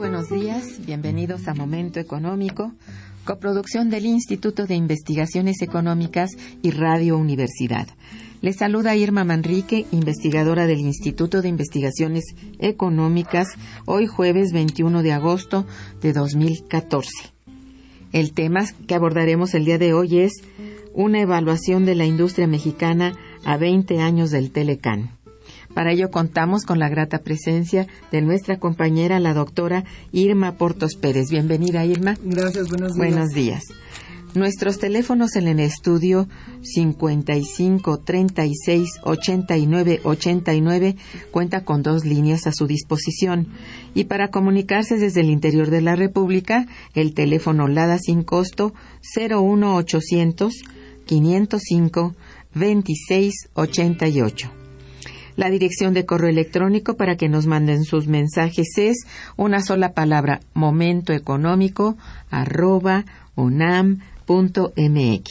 Buenos días, bienvenidos a Momento Económico, coproducción del Instituto de Investigaciones Económicas y Radio Universidad. Les saluda Irma Manrique, investigadora del Instituto de Investigaciones Económicas, hoy jueves 21 de agosto de 2014. El tema que abordaremos el día de hoy es una evaluación de la industria mexicana a 20 años del Telecán. Para ello contamos con la grata presencia de nuestra compañera, la doctora Irma Portos Pérez. Bienvenida, Irma. Gracias, buenos días. Buenos días. Nuestros teléfonos en el estudio 55 36 89 89 cuenta con dos líneas a su disposición. Y para comunicarse desde el interior de la República, el teléfono LADA sin costo 01800 505 26 88. La dirección de correo electrónico para que nos manden sus mensajes es una sola palabra, momentoeconómico arroba unam.mx.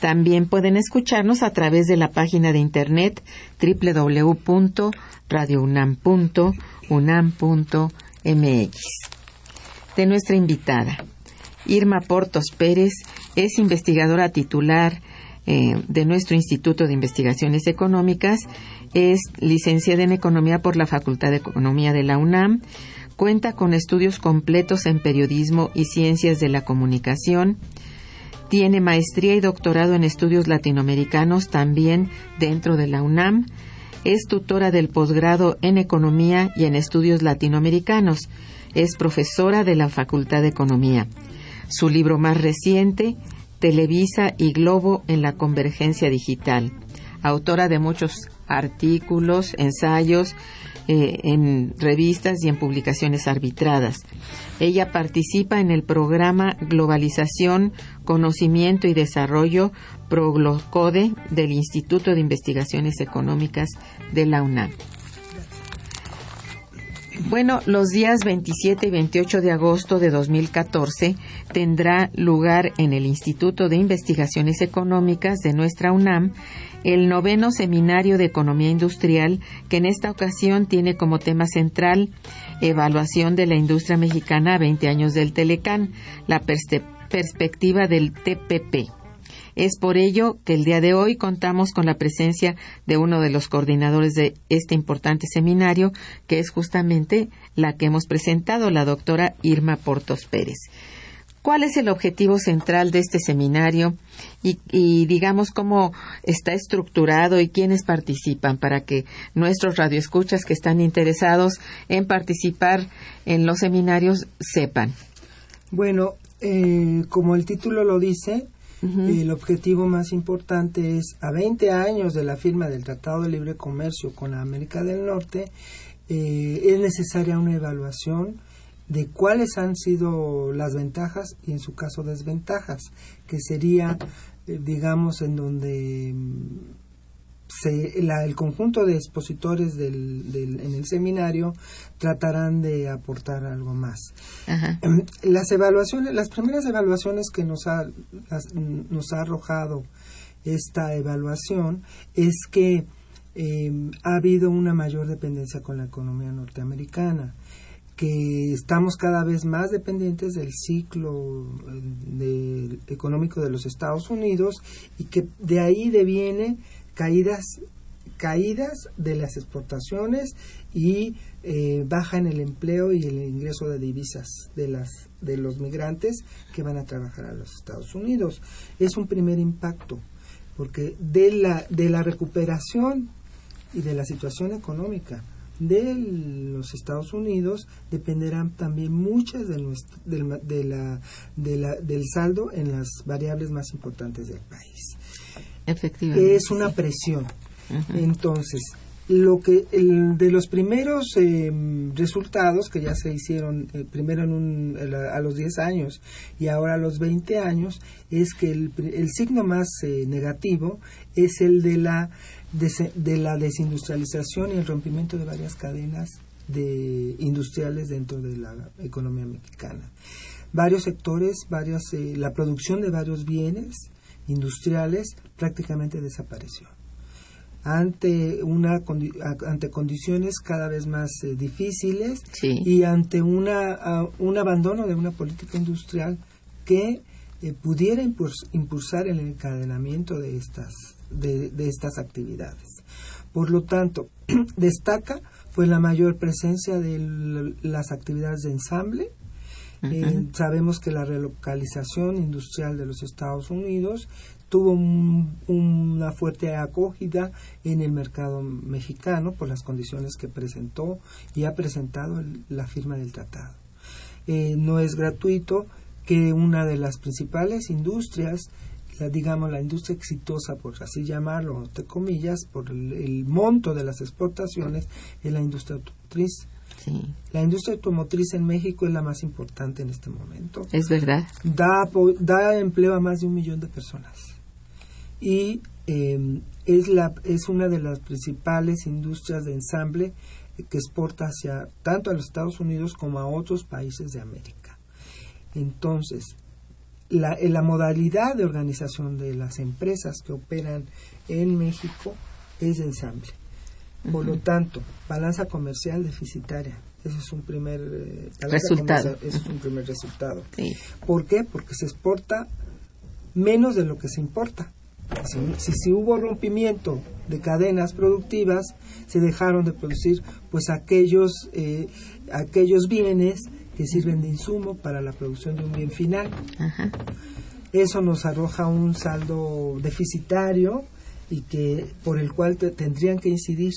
También pueden escucharnos a través de la página de internet www.radiounam.unam.mx. De nuestra invitada, Irma Portos Pérez es investigadora titular eh, de nuestro Instituto de Investigaciones Económicas, es licenciada en Economía por la Facultad de Economía de la UNAM, cuenta con estudios completos en periodismo y ciencias de la comunicación, tiene maestría y doctorado en estudios latinoamericanos también dentro de la UNAM, es tutora del posgrado en Economía y en Estudios Latinoamericanos, es profesora de la Facultad de Economía. Su libro más reciente, Televisa y Globo en la Convergencia Digital. Autora de muchos artículos, ensayos eh, en revistas y en publicaciones arbitradas. Ella participa en el programa Globalización, Conocimiento y Desarrollo Proglocode del Instituto de Investigaciones Económicas de la UNAM. Bueno, los días 27 y 28 de agosto de 2014 tendrá lugar en el Instituto de Investigaciones Económicas de nuestra UNAM el noveno seminario de Economía Industrial, que en esta ocasión tiene como tema central Evaluación de la Industria Mexicana a 20 años del Telecán, la perspectiva del TPP. Es por ello que el día de hoy contamos con la presencia de uno de los coordinadores de este importante seminario, que es justamente la que hemos presentado, la doctora Irma Portos Pérez. ¿Cuál es el objetivo central de este seminario y, y, digamos cómo está estructurado y quiénes participan para que nuestros radioescuchas que están interesados en participar en los seminarios sepan? Bueno, eh, como el título lo dice, El objetivo más importante es, a 20 años de la firma del Tratado de Libre Comercio con la América del Norte, eh, es necesaria una evaluación de cuáles han sido las ventajas y en su caso desventajas, que sería, eh, digamos, en donde se, el conjunto de expositores del, en el seminario tratarán de aportar algo más. Em, las evaluaciones, las primeras evaluaciones que nos ha, nos ha arrojado esta evaluación es que em, ha habido una mayor dependencia con la economía norteamericana que estamos cada vez más dependientes del ciclo económico de los Estados Unidos y que de ahí deviene caídas caídas de las exportaciones y eh, baja en el empleo y el ingreso de divisas de las de los migrantes que van a trabajar a los Estados Unidos es un primer impacto porque de la de la recuperación y de la situación económica de los Estados Unidos dependerán también muchas de, de la, del saldo en las variables más importantes del país. Efectivamente. Es una presión. Entonces, lo que de los primeros eh, resultados que ya se hicieron eh, primero en un, a los 10 años y ahora a los 20 años es que el, el signo más eh, negativo es el de la de, la desindustrialización y el rompimiento de varias cadenas de industriales dentro de la economía mexicana. Varios sectores, varias, la producción de varios bienes industriales prácticamente desapareció ante una ante condiciones cada vez más eh, difíciles y ante una un abandono de una política industrial que eh, pudiera impulsar el encadenamiento de estas de, estas actividades. Por lo tanto, destaca pues la mayor presencia de las actividades de ensamble. Eh, sabemos que la relocalización industrial de los Estados Unidos tuvo una fuerte acogida en el mercado mexicano por las condiciones que presentó y ha presentado la firma del tratado. Eh, no es gratuito que una de las principales industrias, la, digamos la industria exitosa, por así llamarlo, entre comillas, por el, monto de las exportaciones, es la industria automotriz. La industria automotriz en México es la más importante en este momento. Es verdad. Da, da empleo a más de un millón de personas y em, es, la, es una de las principales industrias de ensamble que exporta hacia tanto a los Estados Unidos como a otros países de América. Entonces, la, la modalidad de organización de las empresas que operan en México es de ensamble. Por lo tanto, balanza comercial deficitaria. Ese es un primer eh, resultado. es un primer resultado. ¿Por qué? Porque se exporta menos de lo que se importa. Si, si, hubo rompimiento de cadenas productivas, se dejaron de producir pues aquellos, eh, aquellos bienes que sirven de insumo para la producción de un bien final. Eso nos arroja un saldo deficitario y que por el cual tendrían que incidir.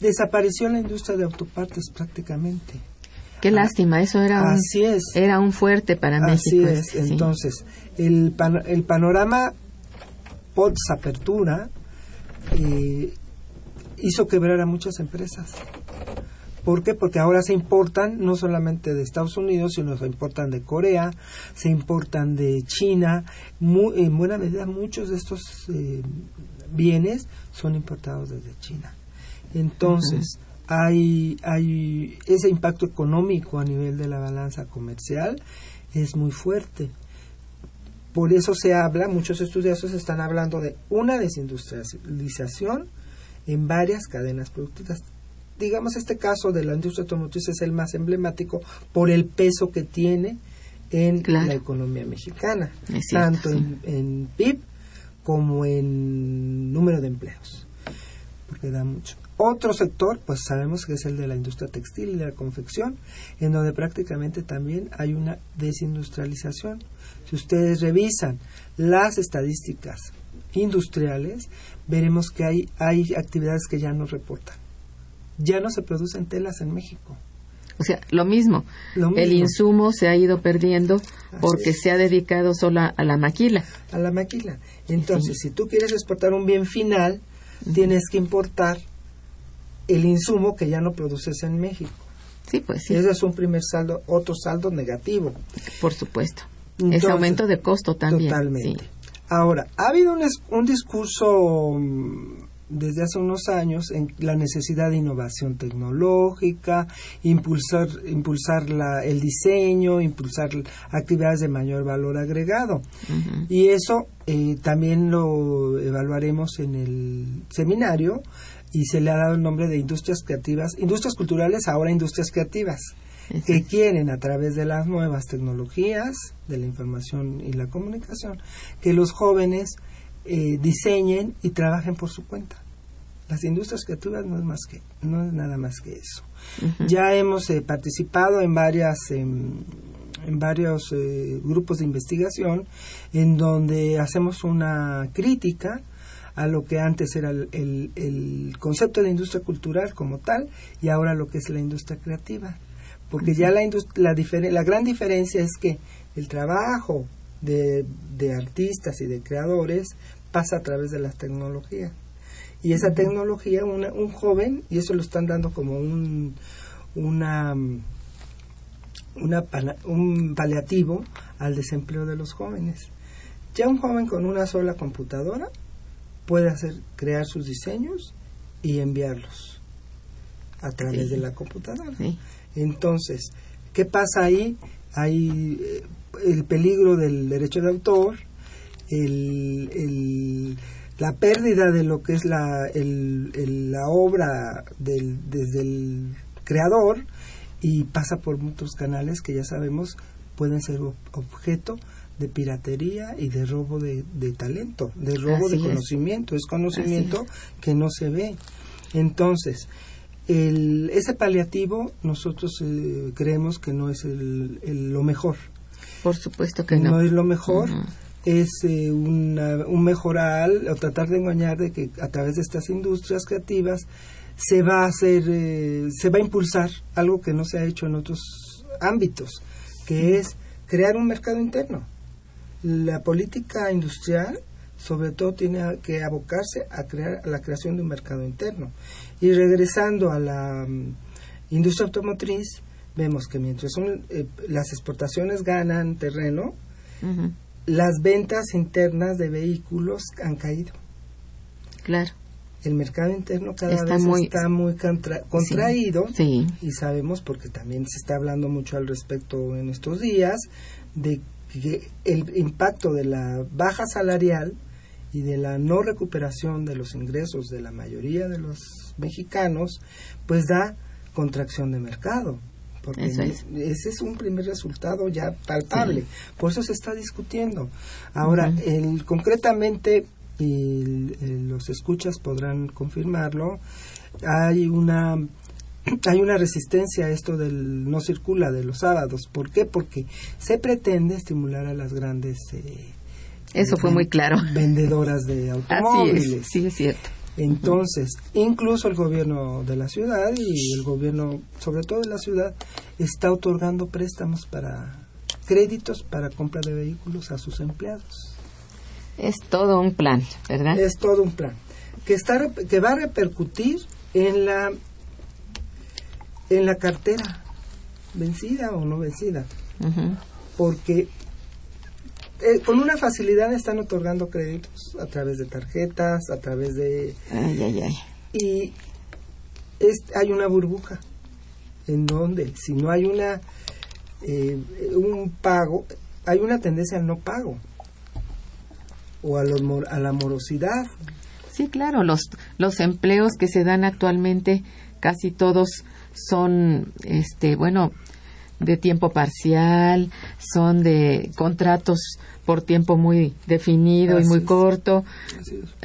Desapareció la industria de autopartes prácticamente. Qué lástima, eso era un, Era un fuerte para Así México. Es. Entonces, el, el panorama post apertura eh, hizo quebrar a muchas empresas. ¿Por qué? Porque ahora se importan no solamente de Estados Unidos, sino se importan de Corea, se importan de China. en buena medida muchos de estos eh, bienes son importados desde China. Entonces, hay, hay ese impacto económico a nivel de la balanza comercial es muy fuerte. Por eso se habla, muchos estudiosos están hablando de una desindustrialización en varias cadenas productivas. Digamos, este caso de la industria automotriz es el más emblemático por el peso que tiene en la economía mexicana, tanto en, PIB como en número de empleos, porque da mucho. Otro sector, pues sabemos que es el de la industria textil y de la confección, en donde prácticamente también hay una desindustrialización si ustedes revisan las estadísticas industriales, veremos que hay, hay actividades que ya no reportan. Ya no se producen telas en México. O sea, lo mismo. El insumo se ha ido perdiendo porque se ha dedicado solo a, la maquila. A la maquila. Entonces, si tú quieres exportar un bien final, tienes que importar el insumo que ya no produces en México. Sí, pues sí. Ese es un primer saldo, otro saldo negativo. Por supuesto. es aumento de costo también. Totalmente. Ahora, ha habido un, un discurso mm, desde hace unos años en la necesidad de innovación tecnológica, impulsar, impulsar la, el diseño, impulsar actividades de mayor valor agregado. Y eso eh, también lo evaluaremos en el seminario y se le ha dado el nombre de industrias creativas, industrias culturales, ahora industrias creativas, que quieren a través de las nuevas tecnologías, de la información y la comunicación, que los jóvenes eh, diseñen y trabajen por su cuenta. Las industrias creativas no es más que no es nada más que eso. Ya hemos eh, participado en varias em, en varios eh, grupos de investigación en donde hacemos una crítica a lo que antes era el, el, concepto de industria cultural como tal y ahora lo que es la industria creativa. Porque ya la, la, la gran diferencia es que el trabajo de, de artistas y de creadores pasa a través de las tecnologías. Y esa tecnología, un joven, y eso lo están dando como un, una, una, un paliativo al desempleo de los jóvenes. Ya un joven con una sola computadora puede hacer crear sus diseños y enviarlos a través de la computadora. Entonces, ¿qué pasa ahí? Hay eh, el peligro del derecho de autor, el, la pérdida de lo que es la, la obra del, desde el creador y pasa por muchos canales que ya sabemos pueden ser objeto de piratería y de robo de, talento, de robo de conocimiento. Es, conocimiento que no se ve. Entonces, el, ese paliativo nosotros eh, creemos que no es el, lo mejor. Por supuesto que no. No es lo mejor es eh, un mejoral o tratar de engañar de que a través de estas industrias creativas se va a hacer, eh, se va a impulsar algo que no se ha hecho en otros ámbitos, que es crear un mercado interno. La política industrial sobre todo tiene que abocarse a crear a la creación de un mercado interno. Y regresando a la mm, industria automotriz, vemos que mientras son, eh, las exportaciones ganan terreno, las ventas internas de vehículos han caído. Claro. El mercado interno cada vez está muy contraído y sabemos, porque también se está hablando mucho al respecto en estos días, de que el impacto de la baja salarial y de la no recuperación de los ingresos de la mayoría de los mexicanos, pues da contracción de mercado porque ese es un primer resultado ya palpable. Por eso se está discutiendo. Ahora, el, concretamente, y los escuchas podrán confirmarlo, hay una hay una resistencia a esto del no circula de los sábados. ¿Por qué? Porque se pretende estimular a las grandes eh, eso fue muy claro. Vendedoras de automóviles. sí, es cierto. Entonces, incluso el gobierno de la ciudad y el gobierno, sobre todo de la ciudad, está otorgando préstamos para créditos para compra de vehículos a sus empleados. Es todo un plan, ¿verdad? Es todo un plan que está que va a repercutir en la en la cartera vencida o no vencida, porque eh, con una facilidad están otorgando créditos a través de tarjetas, a través de... Ay, ay, ay. Y es, hay una burbuja en donde si no hay una eh, un pago, hay una tendencia al no pago o a, a la morosidad. Sí, claro, los, los empleos que se dan actualmente casi todos son, este, bueno, de tiempo parcial, son de contratos por tiempo muy definido y muy corto.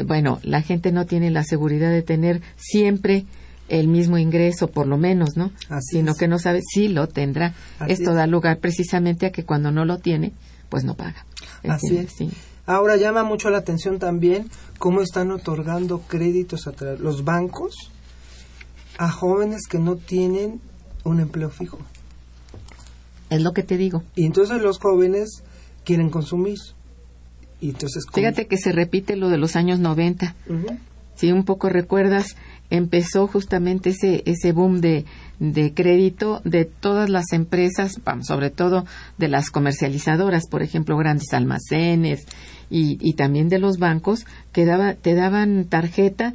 Bueno, la gente no tiene la seguridad de tener siempre el mismo ingreso, por lo menos, ¿no? Sino que no sabe si lo tendrá. Esto da lugar precisamente a que cuando no lo tiene, pues no paga. Así es. Ahora llama mucho la atención también cómo están otorgando créditos a los bancos a jóvenes que no tienen un empleo fijo. Es lo que te digo. Y entonces los jóvenes quieren consumir. Y entonces Fíjate que se repite lo de los años 90. Si un poco recuerdas, empezó justamente ese, ese boom de, de crédito de todas las empresas, sobre todo de las comercializadoras, por ejemplo, grandes almacenes y, y también de los bancos, que daba, te daban tarjeta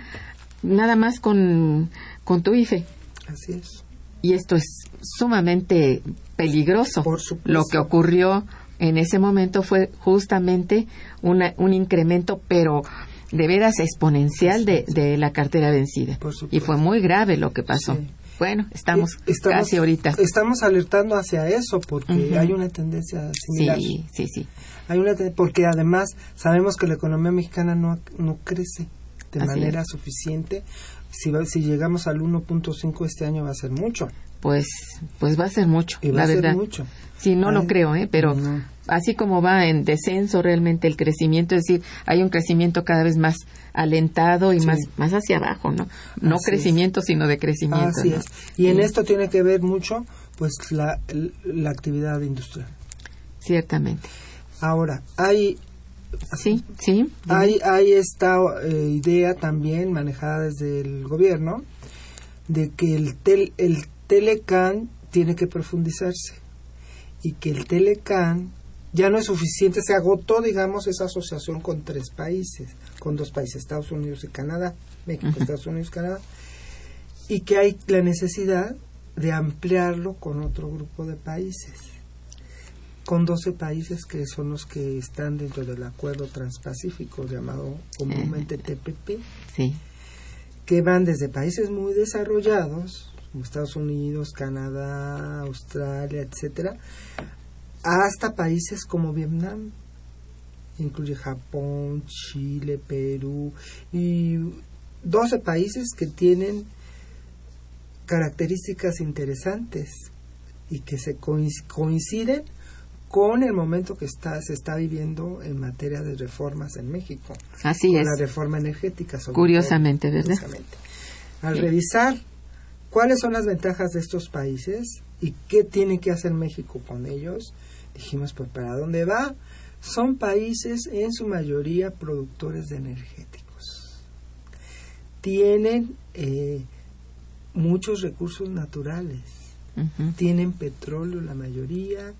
nada más con, con tu IFE. Así es. Y esto es sumamente peligroso. Por supuesto. Lo que ocurrió en ese momento fue justamente una, un incremento, pero de veras exponencial de, de la cartera vencida. y fue muy grave lo que pasó. Bueno, estamos, casi ahorita. Estamos alertando hacia eso porque hay una tendencia similar. Sí, sí, sí. Hay una porque además sabemos que la economía mexicana no, no crece de manera suficiente. Si, si llegamos al 1.5 este año va a ser mucho. Pues, pues va a ser mucho, y va la a ser verdad. mucho. Sí, no lo creo, ¿eh? pero así como va en descenso realmente el crecimiento, es decir, hay un crecimiento cada vez más alentado y más, más hacia abajo, ¿no? No crecimiento, sino de crecimiento. Así es. Y en esto tiene que ver mucho, pues, la, la actividad industrial. Ciertamente. Ahora, hay Sí, sí. Hay, hay esta eh, idea también manejada desde el gobierno de que el, tel, el Telecan tiene que profundizarse y que el Telecan ya no es suficiente, se agotó, digamos, esa asociación con tres países, con dos países, Estados Unidos y Canadá, México, Estados Unidos y Canadá, y que hay la necesidad de ampliarlo con otro grupo de países, con 12 países que son los que están dentro del acuerdo transpacífico llamado comúnmente TPP, sí. que van desde países muy desarrollados, como Estados Unidos, Canadá, Australia, etcétera, hasta países como Vietnam, incluye Japón, Chile, Perú y 12 países que tienen características interesantes y que se coinciden con el momento que está, se está viviendo en materia de reformas en México. Así es. La reforma energética. Sobre Curiosamente, todo, ¿verdad? curiosamente. Al revisar cuáles son las ventajas de estos países y qué tiene que hacer México con ellos, dijimos, pues para dónde va. Son países en su mayoría productores de energéticos. Tienen eh, muchos recursos naturales. Tienen petróleo la mayoría,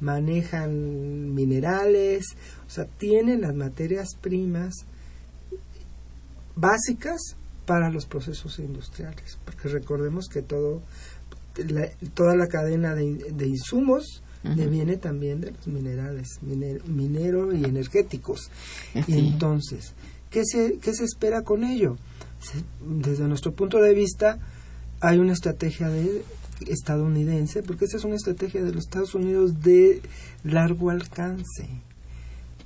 manejan minerales, o sea, tienen las materias primas básicas para los procesos industriales, porque recordemos que todo la- toda la cadena de, de insumos Ujú. deviene también de los minerales, mine- minero y energéticos. Y entonces, ¿qué se, ¿qué se espera con ello? Se- Desde nuestro punto de vista, hay una estrategia de estadounidense, porque esta es una estrategia de los Estados Unidos de largo alcance.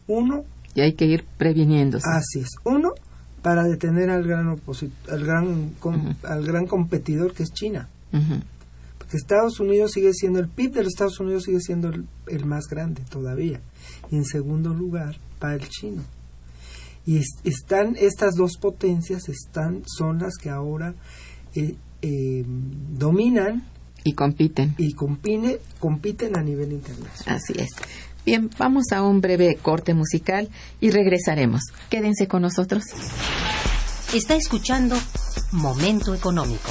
Uno, Y hay que ir previniéndose. así es, uno, para detener al gran, al gran, com- al gran competidor que es China. Porque Estados Unidos sigue siendo, el PIB de los Estados Unidos sigue siendo el, el más grande todavía. Y en segundo lugar, para el chino. Y es- están, estas dos potencias están, son las que ahora eh, eh, dominan Y compiten. y compine- compiten a nivel internacional. Así es. Bien, vamos a un breve corte musical y regresaremos. Quédense con nosotros. Está escuchando Momento Económico.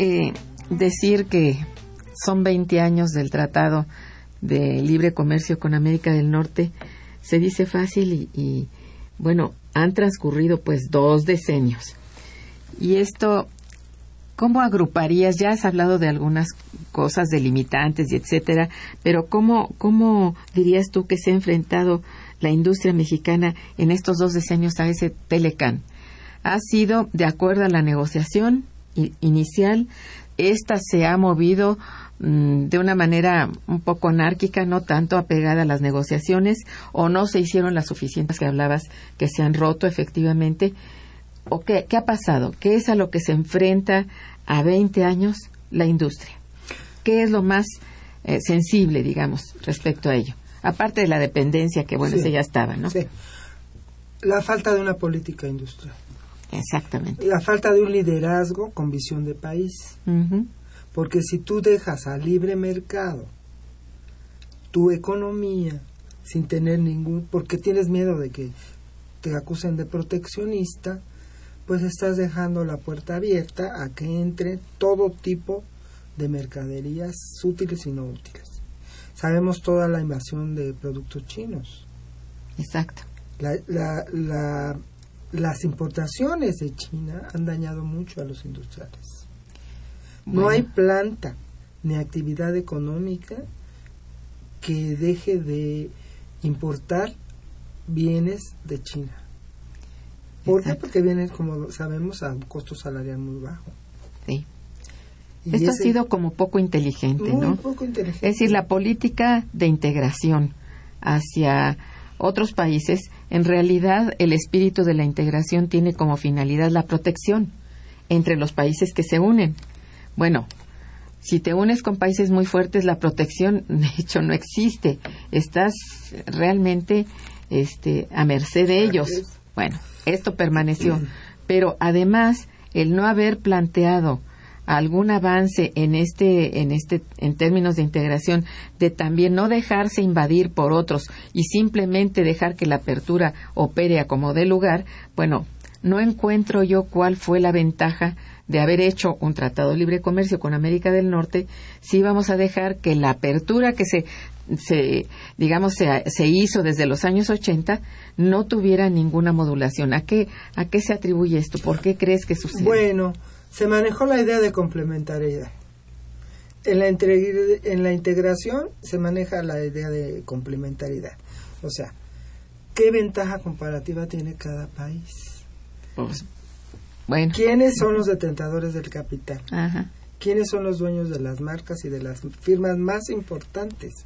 Eh, decir que son 20 años del Tratado de Libre Comercio con América del Norte se dice fácil y, y, bueno, han transcurrido pues dos decenios. Y esto, ¿cómo agruparías? Ya has hablado de algunas cosas delimitantes y etcétera, pero ¿cómo, cómo dirías tú que se ha enfrentado la industria mexicana en estos dos decenios a ese Telecan? ¿Ha sido de acuerdo a la negociación? Inicial, esta se ha movido mm, de una manera un poco anárquica, no tanto apegada a las negociaciones, o no se hicieron las suficientes que hablabas que se han roto efectivamente. ¿O qué, qué ha pasado? ¿Qué es a lo que se enfrenta a 20 años la industria? ¿Qué es lo más eh, sensible, digamos, respecto a ello? Aparte de la dependencia, que bueno, sí. ya estaba, ¿no? Sí. La falta de una política industrial. Exactamente. La falta de un liderazgo con visión de país. Uh -huh. Porque si tú dejas al libre mercado tu economía sin tener ningún, porque tienes miedo de que te acusen de proteccionista, pues estás dejando la puerta abierta a que entre todo tipo de mercaderías útiles y no útiles. Sabemos toda la invasión de productos chinos. Exacto. La, la, la, las importaciones de China han dañado mucho a los industriales. Bueno. No hay planta ni actividad económica que deje de importar bienes de China. ¿Por Exacto. qué? Porque vienen, como sabemos, a un costo salarial muy bajo. Sí. Y Esto ese, ha sido como poco inteligente, muy ¿no? Poco inteligente. Es decir, la política de integración hacia otros países, en realidad el espíritu de la integración tiene como finalidad la protección entre los países que se unen. Bueno, si te unes con países muy fuertes, la protección, de hecho, no existe. Estás realmente este, a merced de ellos. Bueno, esto permaneció. Pero además, el no haber planteado algún avance en este, en este, en términos de integración, de también no dejarse invadir por otros y simplemente dejar que la apertura opere a como dé lugar, bueno, no encuentro yo cuál fue la ventaja de haber hecho un tratado de libre comercio con América del Norte si vamos a dejar que la apertura que se, se digamos se, se, hizo desde los años 80 no tuviera ninguna modulación. ¿A qué, ¿A qué se atribuye esto? ¿Por qué crees que sucede? Bueno, se manejó la idea de complementariedad. En la, en la integración se maneja la idea de complementariedad. O sea, ¿qué ventaja comparativa tiene cada país? Pues, bueno. ¿Quiénes son los detentadores del capital? Ajá. ¿Quiénes son los dueños de las marcas y de las firmas más importantes?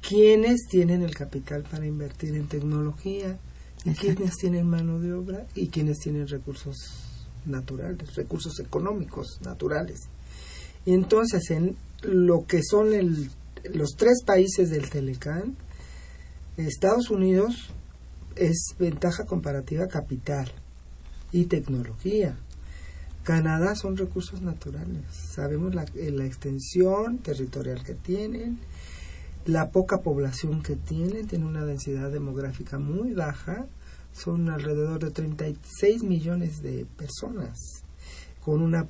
¿Quiénes tienen el capital para invertir en tecnología? ¿Y quiénes tienen mano de obra? ¿Y quiénes tienen recursos naturales, recursos económicos naturales. Y entonces, en lo que son los tres países del Telecán, Estados Unidos es ventaja comparativa capital y tecnología. Canadá son recursos naturales. Sabemos la, eh, la extensión territorial que tienen, la poca población que tienen, tienen una densidad demográfica muy baja, son alrededor de 36 millones de personas con una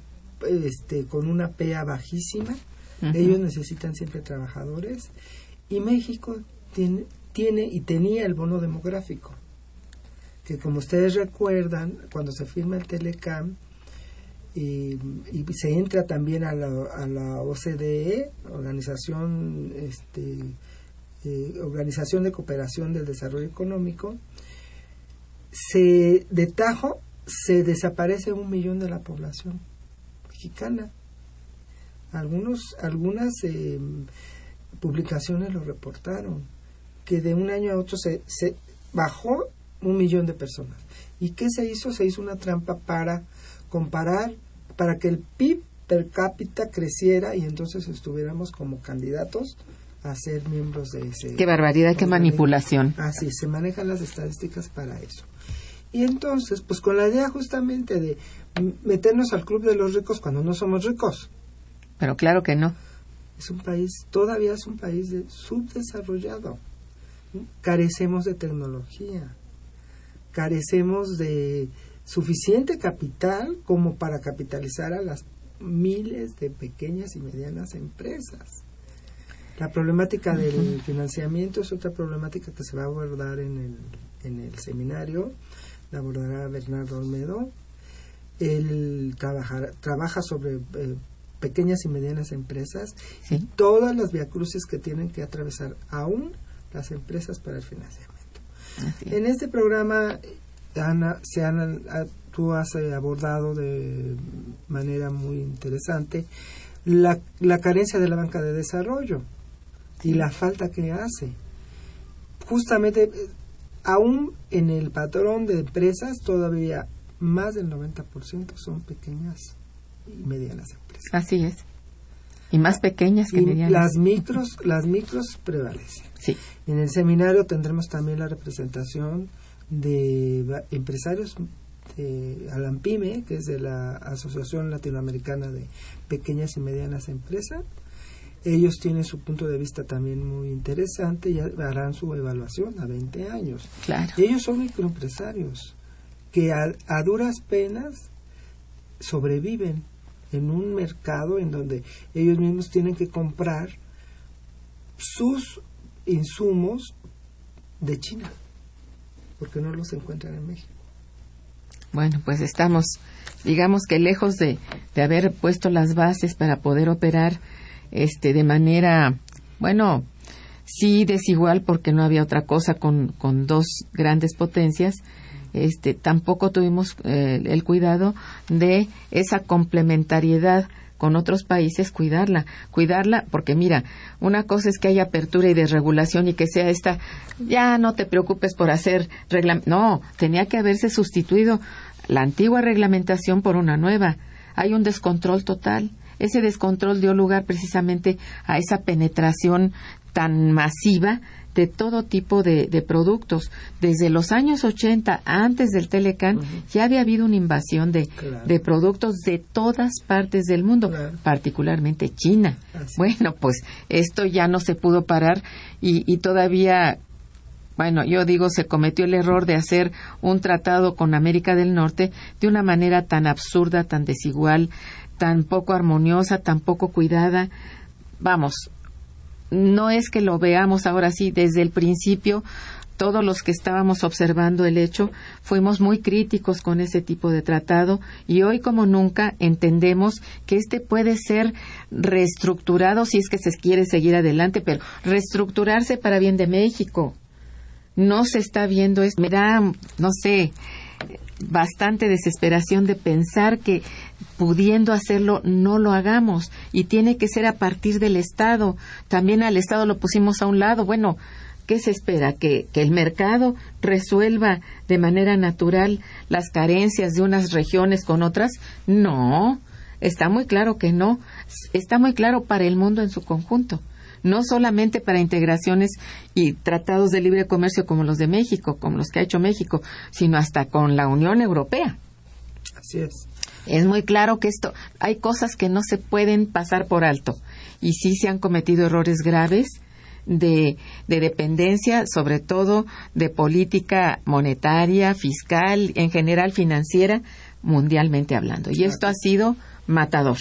este, con una PEA bajísima. Ellos necesitan siempre trabajadores y México tiene, tiene y tenía el bono demográfico que como ustedes recuerdan cuando se firma el Telecam y, se entra también a la, a la OCDE, Organización, este, eh, Organización de Cooperación del Desarrollo Económico, se de tajo se desaparece un millón de la población mexicana. Algunos, algunas eh, publicaciones lo reportaron, que de un año a otro se, se bajó un millón de personas. ¿Y qué se hizo? Se hizo una trampa para comparar para que el PIB per cápita creciera y entonces estuviéramos como candidatos a ser miembros de ese. Qué barbaridad, qué manipulación. Así, se manejan las estadísticas para eso. Y entonces, pues con la idea justamente de meternos al club de los ricos cuando no somos ricos. Pero claro que no. Es un país, todavía es un país de subdesarrollado. Carecemos de tecnología, carecemos de suficiente capital como para capitalizar a las miles de pequeñas y medianas empresas. La problemática del financiamiento es otra problemática que se va a abordar en el, en el seminario, la abordará Bernardo Olmedo. Él trabajar, trabaja sobre eh, pequeñas y medianas empresas y todas las viacruces que tienen que atravesar aún las empresas para el financiamiento. En este programa Ana, se han, tú has eh, abordado de manera muy interesante la, la carencia de la banca de desarrollo y la falta que hace. Justamente, eh, aún en el patrón de empresas, todavía más del 90% son pequeñas y medianas empresas. Así es. Y más pequeñas que medianas. Las micros, las micros prevalecen. Sí. En el seminario tendremos también la representación de empresarios de Alampime, que es de la Asociación Latinoamericana de Pequeñas y Medianas Empresas. Ellos tienen su punto de vista también muy interesante y harán su evaluación a 20 años. Claro. ellos son microempresarios que a, a duras penas sobreviven en un mercado en donde ellos mismos tienen que comprar sus insumos de China porque no los encuentran en México. Bueno, pues estamos, digamos que lejos de, de haber puesto las bases para poder operar este, de manera, bueno, sí desigual porque no había otra cosa con, con dos grandes potencias, este, tampoco tuvimos eh, el cuidado de esa complementariedad con otros países, cuidarla, cuidarla, porque mira, una cosa es que haya apertura y desregulación y que sea esta, ya no te preocupes por hacer regla, no, tenía que haberse sustituido la antigua reglamentación por una nueva. Hay un descontrol total. Ese descontrol dio lugar precisamente a esa penetración tan masiva de todo tipo de, productos. Desde los años 80, antes del Telecan, ya había habido una invasión de, de productos de todas partes del mundo, particularmente China. Bueno, pues esto ya no se pudo parar y, y todavía bueno, yo digo, se cometió el error de hacer un tratado con América del Norte de una manera tan absurda, tan desigual, tan poco armoniosa, tan poco cuidada. Vamos, no es que lo veamos ahora sí, desde el principio todos los que estábamos observando el hecho fuimos muy críticos con ese tipo de tratado y hoy como nunca entendemos que este puede ser reestructurado si es que se quiere seguir adelante, pero reestructurarse para bien de México. No se está viendo esto. Me da, no sé, bastante desesperación de pensar que pudiendo hacerlo no lo hagamos y tiene que ser a partir del Estado. También al Estado lo pusimos a un lado. Bueno, ¿qué se espera? ¿Que, que el mercado resuelva de manera natural las carencias de unas regiones con otras? No, está muy claro que no. Está muy claro para el mundo en su conjunto. No solamente para integraciones y tratados de libre comercio como los de México, como los que ha hecho México, sino hasta con la Unión Europea. Así es. Es muy claro que esto, hay cosas que no se pueden pasar por alto y sí se han cometido errores graves de, de, dependencia, sobre todo de política monetaria, fiscal, en general financiera, mundialmente hablando. Y esto ha sido matador.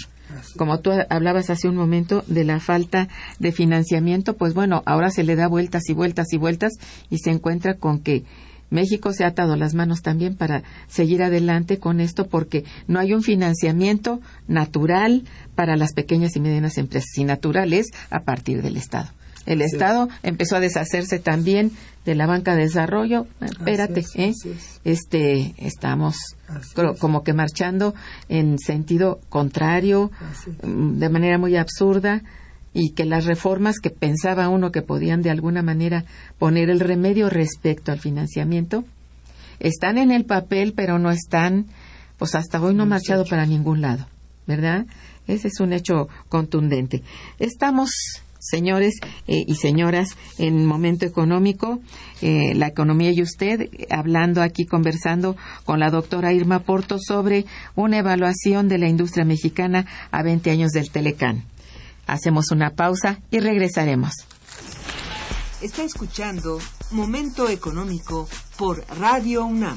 Como tú hablabas hace un momento de la falta de financiamiento, pues bueno, ahora se le da vueltas y vueltas y vueltas y se encuentra con que México se ha atado las manos también para seguir adelante con esto porque no hay un financiamiento natural para las pequeñas y medianas empresas, y natural es a partir del Estado. El Estado empezó a deshacerse también de la banca de desarrollo. Espérate, ¿eh? este, estamos como que marchando en sentido contrario, mm, de manera muy absurda y que las reformas que pensaba uno que podían de alguna manera poner el remedio respecto al financiamiento están en el papel pero no están pues hasta hoy no han marchado para ningún lado verdad ese es un hecho contundente. Estamos señores eh, y señoras en momento económico eh, la economía y usted hablando aquí conversando con la doctora Irma Porto sobre una evaluación de la industria mexicana a 20 años del Telecán Hacemos una pausa y regresaremos. Está escuchando Momento Económico por Radio UNAM.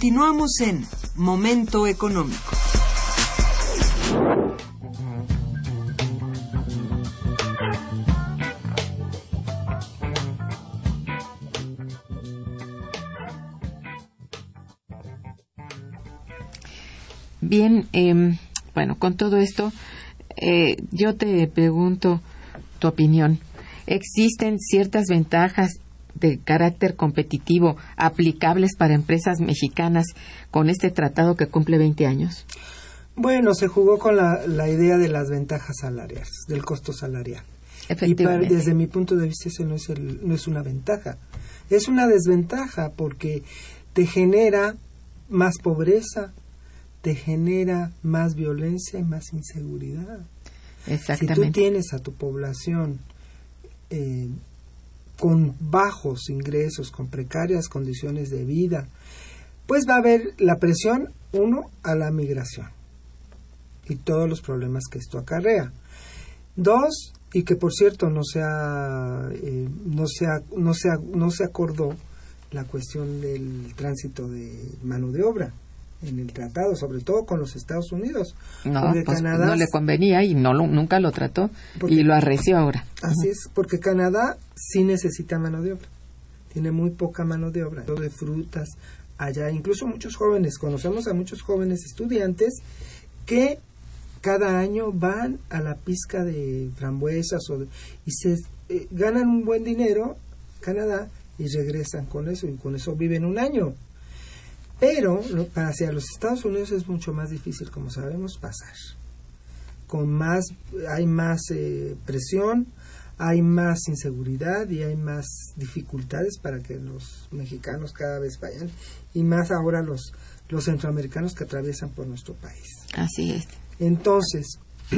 Continuamos en Momento Económico. Bien, eh, bueno, con todo esto, eh, yo te pregunto tu opinión. ¿Existen ciertas ventajas de carácter competitivo aplicables para empresas mexicanas con este tratado que cumple 20 años? Bueno, se jugó con la, la idea de las ventajas salariales, del costo salarial. Y desde mi punto de vista eso no es, no es una ventaja, es una desventaja porque te genera más pobreza, te genera más violencia y más inseguridad. Exactamente. Si tú tienes a tu población eh, con bajos ingresos, con precarias condiciones de vida, pues va a haber la presión, uno, a la migración y todos los problemas que esto acarrea. Dos, y que por cierto no se, eh, no, se no, se no se acordó la cuestión del tránsito de mano de obra en el tratado, sobre todo con los Estados Unidos. No, pues, no le convenía y no nunca lo trató y lo arreció ahora. Así es, porque Canadá sí necesita mano de obra. Tiene muy poca mano de obra, de frutas allá. Incluso muchos jóvenes, conocemos a muchos jóvenes estudiantes que cada año van a la pizca de frambuesas o y se eh, ganan un buen dinero Canadá y regresan con eso y con eso viven un año. Pero para hacia los Estados Unidos es mucho más difícil, como sabemos, pasar. Con más, hay más eh, presión, hay más inseguridad y hay más dificultades para que los mexicanos cada vez vayan y más ahora los los centroamericanos que atraviesan por nuestro país. Así es. Entonces,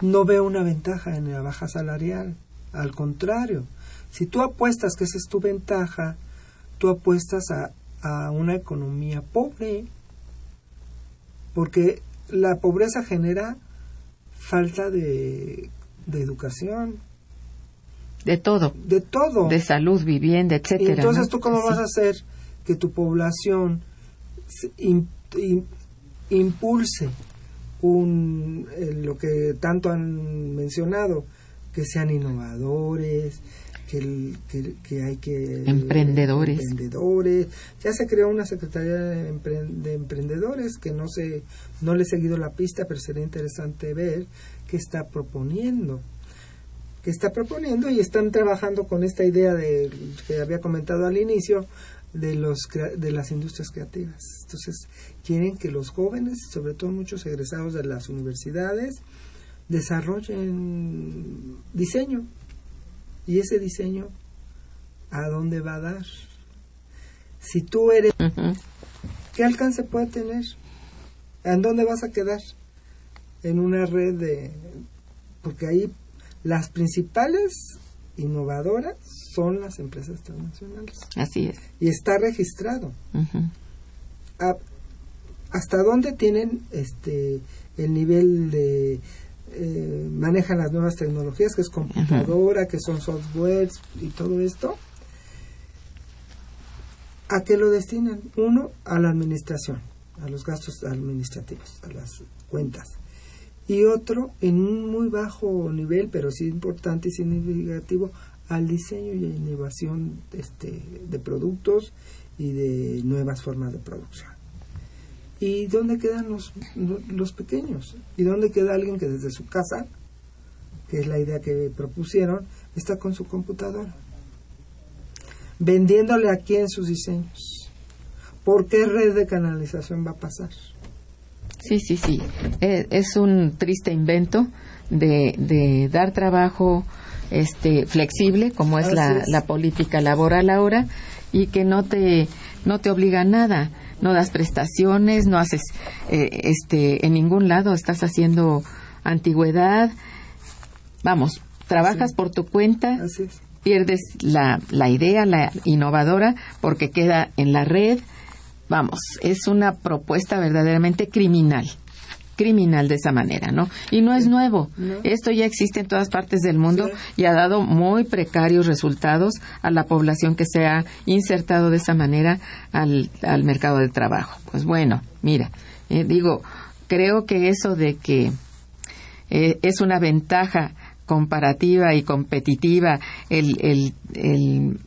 no veo una ventaja en la baja salarial. Al contrario, si tú apuestas que esa es tu ventaja, tú apuestas a, a una economía pobre, porque la pobreza genera falta de, de educación. De todo. De todo. De salud, vivienda, etcétera. Y entonces, ¿tú cómo vas a hacer que tu población impulse un, lo que tanto han mencionado, que sean innovadores, que, que, hay que... Emprendedores. emprendedores. Ya se creó una Secretaría de, Emprendedores que no, se, no le he seguido la pista, pero sería interesante ver qué está proponiendo que está proponiendo y están trabajando con esta idea de que había comentado al inicio de, los, de las industrias creativas. Entonces, quieren que los jóvenes, sobre todo muchos egresados de las universidades, desarrollen diseño. Y ese diseño, ¿a dónde va a dar? Si tú eres, ¿qué alcance puede tener? ¿En dónde vas a quedar? En una red de... Porque ahí las principales innovadoras son las empresas transnacionales. Así es. Y está registrado. ¿Hasta dónde tienen este el nivel de eh, manejan las nuevas tecnologías, que es computadora, que son softwares y todo esto? ¿A qué lo destinan? Uno, a la administración, a los gastos administrativos, a las cuentas. Y otro, en un muy bajo nivel, pero sí importante y significativo, al diseño y a innovación este, de productos y de nuevas formas de producción. ¿Y dónde quedan los, los pequeños? ¿Y dónde queda alguien que desde su casa, que es la idea que propusieron, está con su computadora? Vendiéndole a quién sus diseños. ¿Por qué red de canalización va a pasar? Sí, sí, sí. Eh, es un triste invento de, de dar trabajo este flexible como es la, la, política laboral ahora y que no te no te obliga a nada no das prestaciones no haces eh, este en ningún lado estás haciendo antigüedad. Vamos trabajas por tu cuenta pierdes la, la idea la innovadora porque queda en la red. Vamos es una propuesta verdaderamente criminal criminal de esa manera, ¿no? Y no es nuevo. Esto ya existe en todas partes del mundo y ha dado muy precarios resultados a la población que se ha insertado de esa manera al, al mercado de trabajo. Pues bueno, mira, eh, digo, creo que eso de que eh, es una ventaja comparativa y competitiva el, el, el,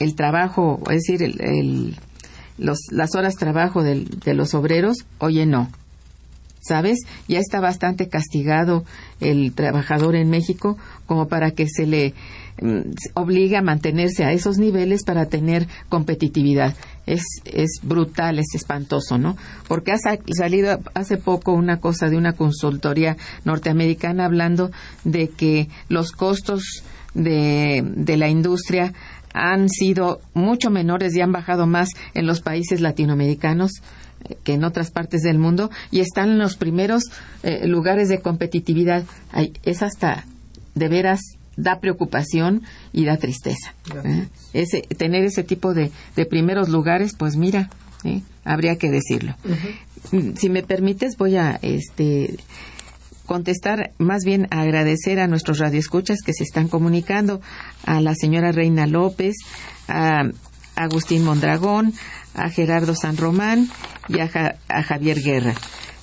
el trabajo, es decir, el, los, las horas de trabajo de los obreros, oye, no ¿sabes? Ya está bastante castigado el trabajador en México como para que se le mm, obligue a mantenerse a esos niveles para tener competitividad. Es, es brutal, es espantoso, ¿no? Porque ha salido hace poco una cosa de una consultoría norteamericana hablando de que los costos de, de la industria han sido mucho menores y han bajado más en los países latinoamericanos que en otras partes del mundo y están en los primeros eh, lugares de competitividad. es hasta de veras da preocupación y da tristeza. ¿eh? Ese, tener ese tipo de, de, primeros lugares, pues mira, ¿eh? habría que decirlo. Mm, si me permites, voy a este, contestar, más bien agradecer a nuestros radioescuchas que se están comunicando, a la señora Reina López, a Agustín Mondragón, a Gerardo San Román y a, Javier Guerra.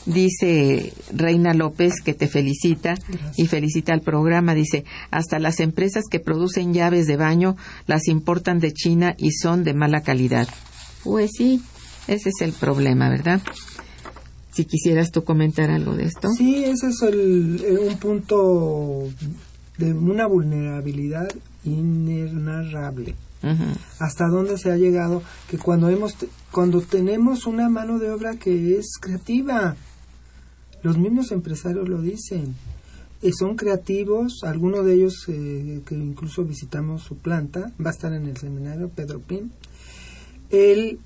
Dice Reina López que te felicita y felicita al programa. Dice, hasta las empresas que producen llaves de baño las importan de China y son de mala calidad. Pues sí, ese es el problema, ¿verdad? si quisieras tú comentar algo de esto. Sí, ese es el, eh, un punto de una vulnerabilidad inenarrable. Hasta dónde se ha llegado que cuando hemos cuando tenemos una mano de obra que es creativa, los mismos empresarios lo dicen, y son creativos, algunos de ellos eh, que incluso visitamos su planta, va a estar en el seminario Pedro Pim. Él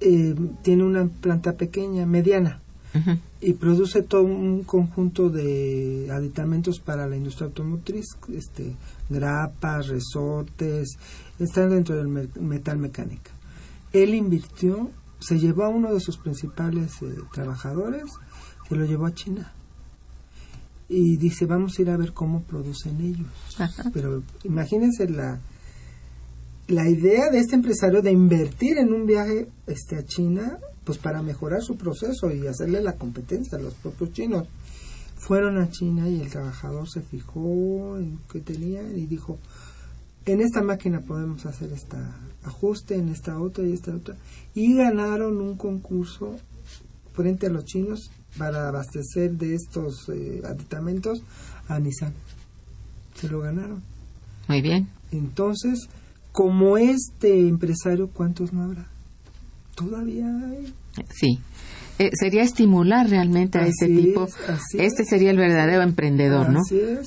eh, tiene una planta pequeña, mediana, y produce todo un conjunto de aditamentos para la industria automotriz, este, grapas, resortes, están dentro del metal mecánica. Él invirtió, se llevó a uno de sus principales eh, trabajadores, se lo llevó a China. Y dice vamos a ir a ver cómo producen ellos pero imagínense la la idea de este empresario de invertir en un viaje este a China pues para mejorar su proceso y hacerle la competencia a los propios chinos. Fueron a China y el trabajador se fijó en qué tenía y dijo en esta máquina podemos hacer este ajuste en esta otra y esta otra y ganaron un concurso frente a los chinos para abastecer de estos eh, aditamentos a Nissan. Se lo ganaron. Muy bien. Entonces, como este empresario, ¿cuántos no habrá? Todavía hay. Sí. Eh, sería estimular realmente a ese tipo. este sería el verdadero emprendedor, ¿no?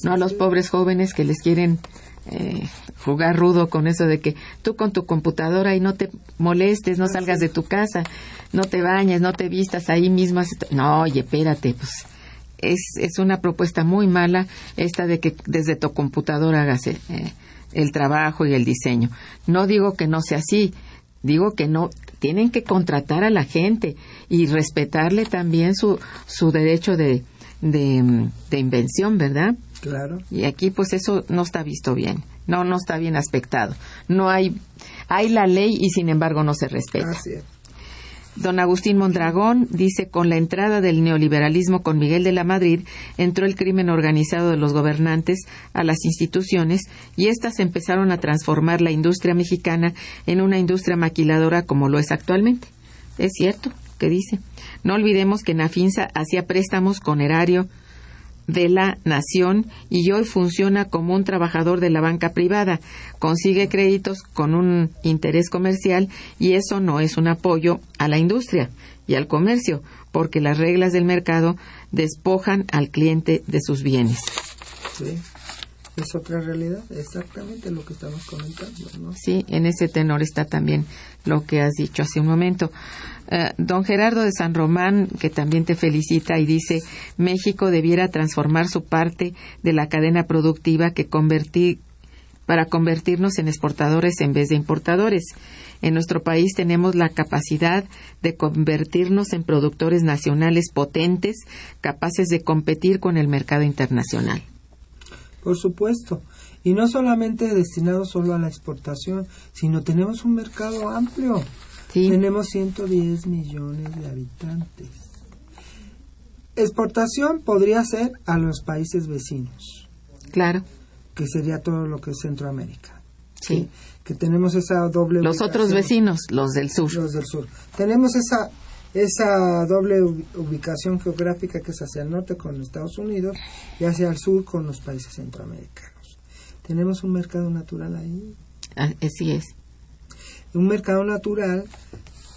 no a los pobres jóvenes que les quieren eh, jugar rudo con eso de que tú con tu computadora y no te molestes, no salgas de tu casa, no te bañes, no te vistas ahí mismo. No, oye, espérate, pues es, es una propuesta muy mala esta de que desde tu computadora hagas eh, el trabajo y el diseño. No digo que no sea así, digo que no tienen que contratar a la gente y respetarle también su, su derecho de, de, de invención, ¿verdad? Claro. Y aquí pues eso no está visto bien, no, no está bien aspectado. No hay, hay la ley y sin embargo no se respeta. Don Agustín Mondragón dice, con la entrada del neoliberalismo con Miguel de la Madrid, entró el crimen organizado de los gobernantes a las instituciones y éstas empezaron a transformar la industria mexicana en una industria maquiladora como lo es actualmente. Es cierto que dice. No olvidemos que Nafinsa hacía préstamos con erario de la nación y hoy funciona como un trabajador de la banca privada. Consigue créditos con un interés comercial y eso no es un apoyo a la industria y al comercio, porque las reglas del mercado despojan al cliente de sus bienes. Es otra realidad, exactamente lo que estamos comentando. Sí, en ese tenor está también lo que has dicho hace un momento. Eh, don Gerardo de San Román, que también te felicita y dice, México debiera transformar su parte de la cadena productiva que convertir para convertirnos en exportadores en vez de importadores. En nuestro país tenemos la capacidad de convertirnos en productores nacionales potentes, capaces de competir con el mercado internacional. Por supuesto. Y no solamente destinado solo a la exportación, sino tenemos un mercado amplio. Tenemos 110 millones de habitantes. Exportación podría ser a los países vecinos. Claro. Que sería todo lo que es Centroamérica. Sí. Que tenemos esa doble. Los otros vecinos, los del sur. Los del sur. Tenemos esa esa doble ubicación geográfica que es hacia el norte con Estados Unidos y hacia el sur con los países centroamericanos. Tenemos un mercado natural ahí. Ah, así es un mercado natural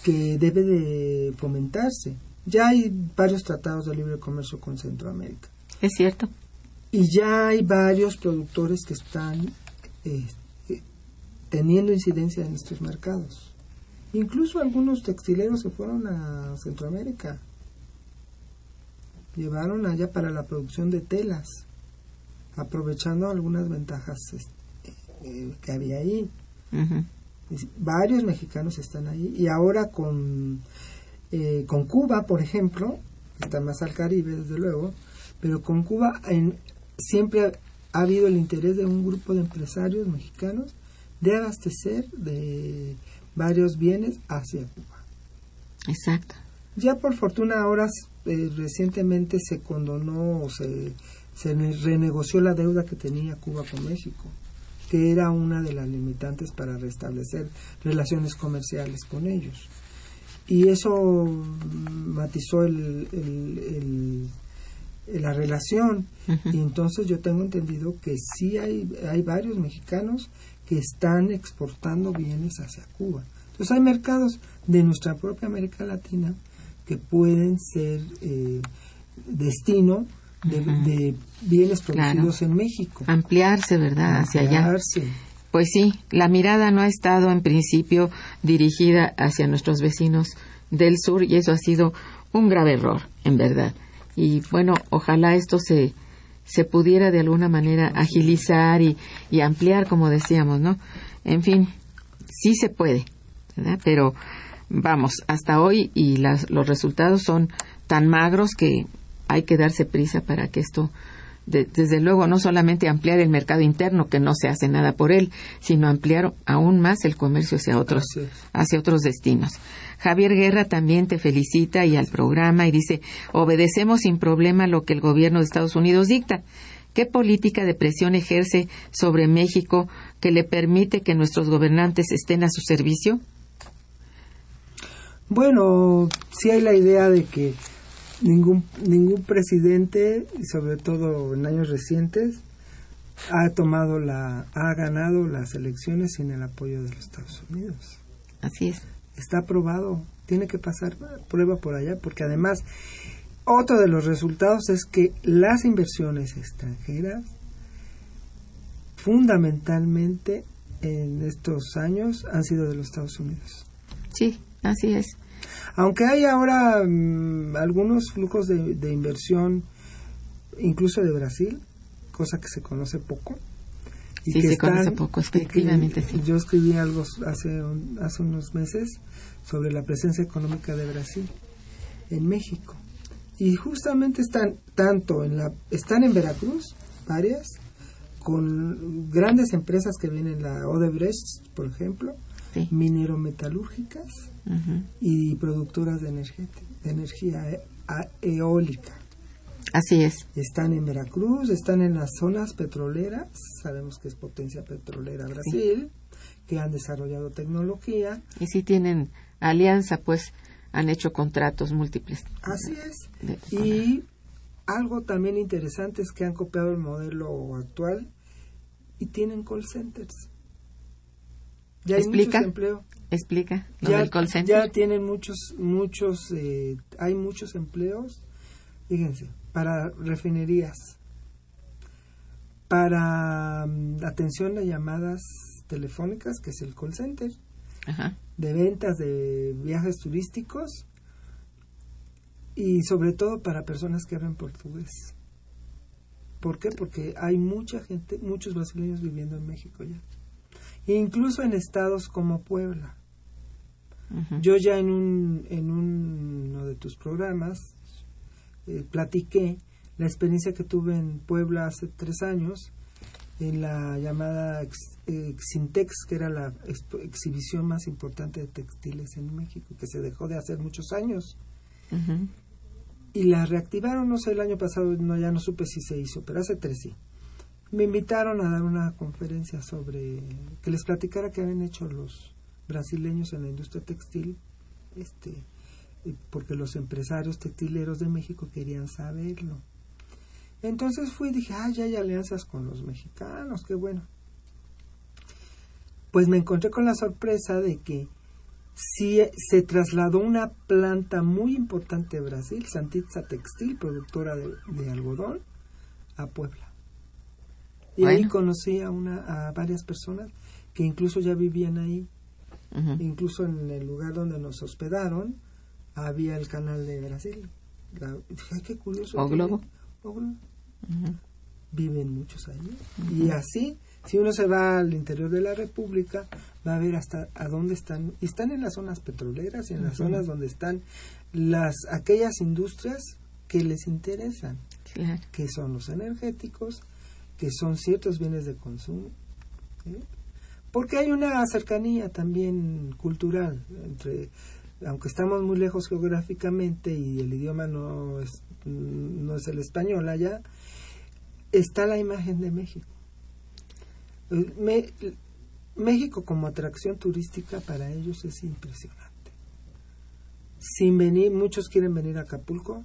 que debe de fomentarse. Ya hay varios tratados de libre comercio con Centroamérica. Es cierto. Y ya hay varios productores que están eh, teniendo incidencia en estos mercados. Incluso algunos textileros se fueron a Centroamérica. Llevaron allá para la producción de telas, aprovechando algunas ventajas este, eh, que había ahí. Varios mexicanos están ahí y ahora con, eh, con Cuba, por ejemplo, está más al Caribe, desde luego, pero con Cuba en, siempre ha habido el interés de un grupo de empresarios mexicanos de abastecer de varios bienes hacia Cuba. Exacto. Ya por fortuna ahora eh, recientemente se condonó o se, se renegoció la deuda que tenía Cuba con México que era una de las limitantes para restablecer relaciones comerciales con ellos. Y eso matizó el, el, la relación. Y entonces yo tengo entendido que sí hay, hay varios mexicanos que están exportando bienes hacia Cuba. Entonces hay mercados de nuestra propia América Latina que pueden ser eh, destino de, bienes producidos en México. Ampliarse, ¿verdad? Hacia allá. Pues sí, la mirada no ha estado en principio dirigida hacia nuestros vecinos del sur y eso ha sido un grave error, en verdad. Y bueno, ojalá esto se, se pudiera de alguna manera agilizar y, y ampliar, como decíamos, ¿no? En fin, sí se puede, ¿verdad? Pero vamos, hasta hoy y las, los resultados son tan magros que hay que darse prisa para que esto, desde luego, no solamente ampliar el mercado interno, que no se hace nada por él, sino ampliar aún más el comercio hacia otros, hacia otros destinos. Javier Guerra también te felicita y al programa y dice, obedecemos sin problema lo que el gobierno de Estados Unidos dicta. ¿Qué política de presión ejerce sobre México que le permite que nuestros gobernantes estén a su servicio? Bueno, sí hay la idea de que ningún, ningún presidente, y sobre todo en años recientes, ha tomado la, ha ganado las elecciones sin el apoyo de los Estados Unidos. Así es. Está aprobado, tiene que pasar prueba por allá, porque además otro de los resultados es que las inversiones extranjeras, fundamentalmente en estos años, han sido de los Estados Unidos. Sí, así es. Aunque hay ahora mm, algunos flujos de, inversión, incluso de Brasil, cosa que se conoce poco. Y sí, se conoce poco, efectivamente. Yo escribí algo hace, hace unos meses sobre la presencia económica de Brasil en México. Y justamente están tanto en la están en Veracruz, varias, con grandes empresas que vienen, la Odebrecht, por ejemplo, y productoras de, de energía e, eólica. Así es. Están en Veracruz, están en las zonas petroleras, sabemos que es potencia petrolera Brasil, que han desarrollado tecnología. Y si tienen alianza, pues han hecho contratos múltiples. Así es. y algo también interesante es que han copiado el modelo actual y tienen call centers. Ya ¿Explica? Hay empleo. Explica. ya, ya tienen muchos, muchos, eh, hay muchos empleos. Fíjense, para refinerías, para mm, atención de llamadas telefónicas, que es el call center, de ventas de viajes turísticos y sobre todo para personas que hablan portugués. ¿Por qué? Porque hay mucha gente, muchos brasileños viviendo en México ya incluso en estados como Puebla. Yo ya en, un, en uno de tus programas eh, platiqué la experiencia que tuve en Puebla hace tres años en la llamada Exintex, que era la exhibición más importante de textiles en México, que se dejó de hacer muchos años. Y la reactivaron, no sé, el año pasado, no ya no supe si se hizo, pero hace tres sí. Me invitaron a dar una conferencia sobre que les platicara qué habían hecho los brasileños en la industria textil este porque los empresarios textileros de México querían saberlo entonces fui y dije ah ya hay alianzas con los mexicanos qué bueno pues me encontré con la sorpresa de que si se trasladó una planta muy importante de Brasil, Santitza Textil, productora de algodón, a Puebla. Y ahí conocí a, una, a varias personas que incluso ya vivían ahí. Incluso en el lugar donde nos hospedaron había el canal de Brasil. La, qué curioso. ¿O Globo? Viven muchos ahí. Y así, si uno se va al interior de la República, va a ver hasta a dónde están. Y están en las zonas petroleras y en las zonas donde están las aquellas industrias que les interesan, que son los energéticos, que son ciertos bienes de consumo, porque hay una cercanía también cultural entre, aunque estamos muy lejos geográficamente y el idioma no es, no es el español allá, está la imagen de México. México como atracción turística para ellos es impresionante. sin venir, muchos quieren venir a Acapulco,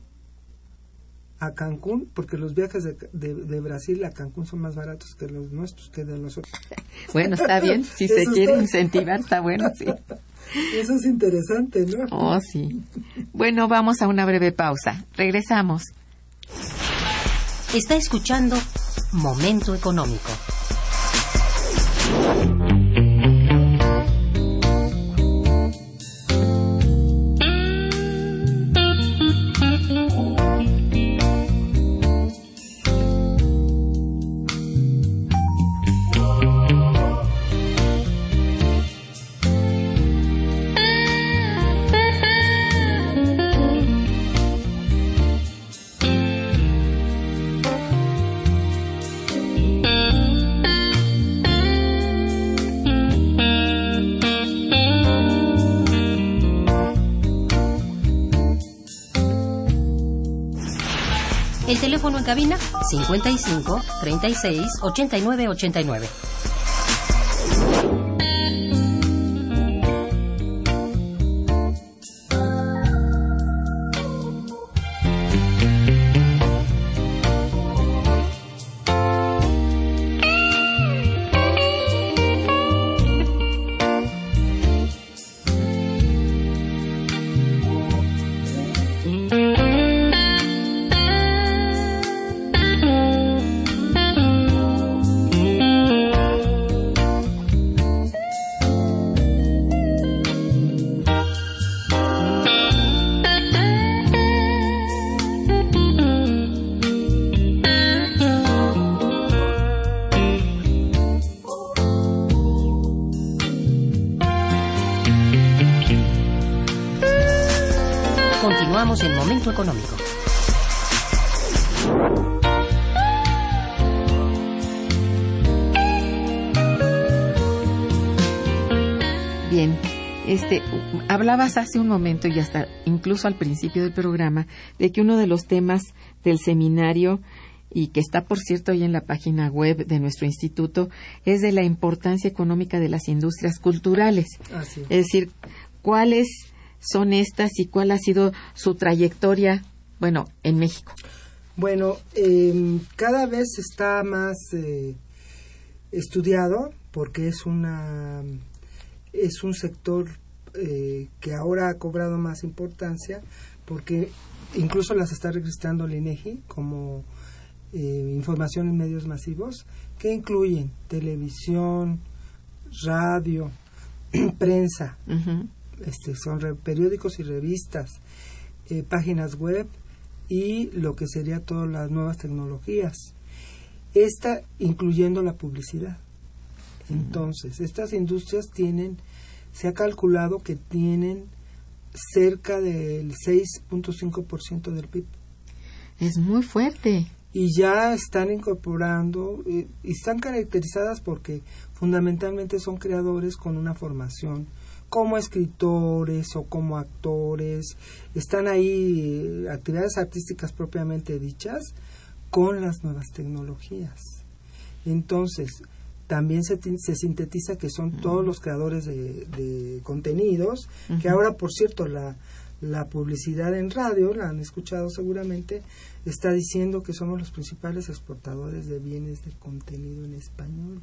a Cancún, porque los viajes de, de, Brasil a Cancún son más baratos que los nuestros, que de nosotros. Bueno, está bien, si se quiere incentivar, está bueno, sí. Eso es interesante, ¿no? Oh, sí. Bueno, vamos a una breve pausa. Regresamos. Está escuchando Momento Económico. Cabina 55 36 89 89. Económico. Bien, este, hablabas hace un momento y hasta incluso al principio del programa de que uno de los temas del seminario y que está, por cierto, hoy en la página web de nuestro instituto, es de la importancia económica de las industrias culturales. es decir, cuáles son estas y cuál ha sido su trayectoria, bueno, en México? Bueno, em, cada vez está más eh, estudiado porque es una es un sector eh, que ahora ha cobrado más importancia porque incluso las está registrando el INEGI como eh, información en medios masivos que incluyen televisión, radio, prensa, este, son periódicos y revistas, eh, páginas web y lo que sería todas las nuevas tecnologías. Esta incluyendo la publicidad. Entonces, estas industrias tienen, se ha calculado que tienen cerca del 6.5% del PIB. Es muy fuerte. Y ya están incorporando, eh, y están caracterizadas porque fundamentalmente son creadores con una formación como escritores o como actores, están ahí eh, actividades artísticas propiamente dichas con las nuevas tecnologías. Entonces, también se, se sintetiza que son todos los creadores de, contenidos, que ahora, por cierto, la, la publicidad en radio, la han escuchado seguramente, está diciendo que somos los principales exportadores de bienes de contenido en español.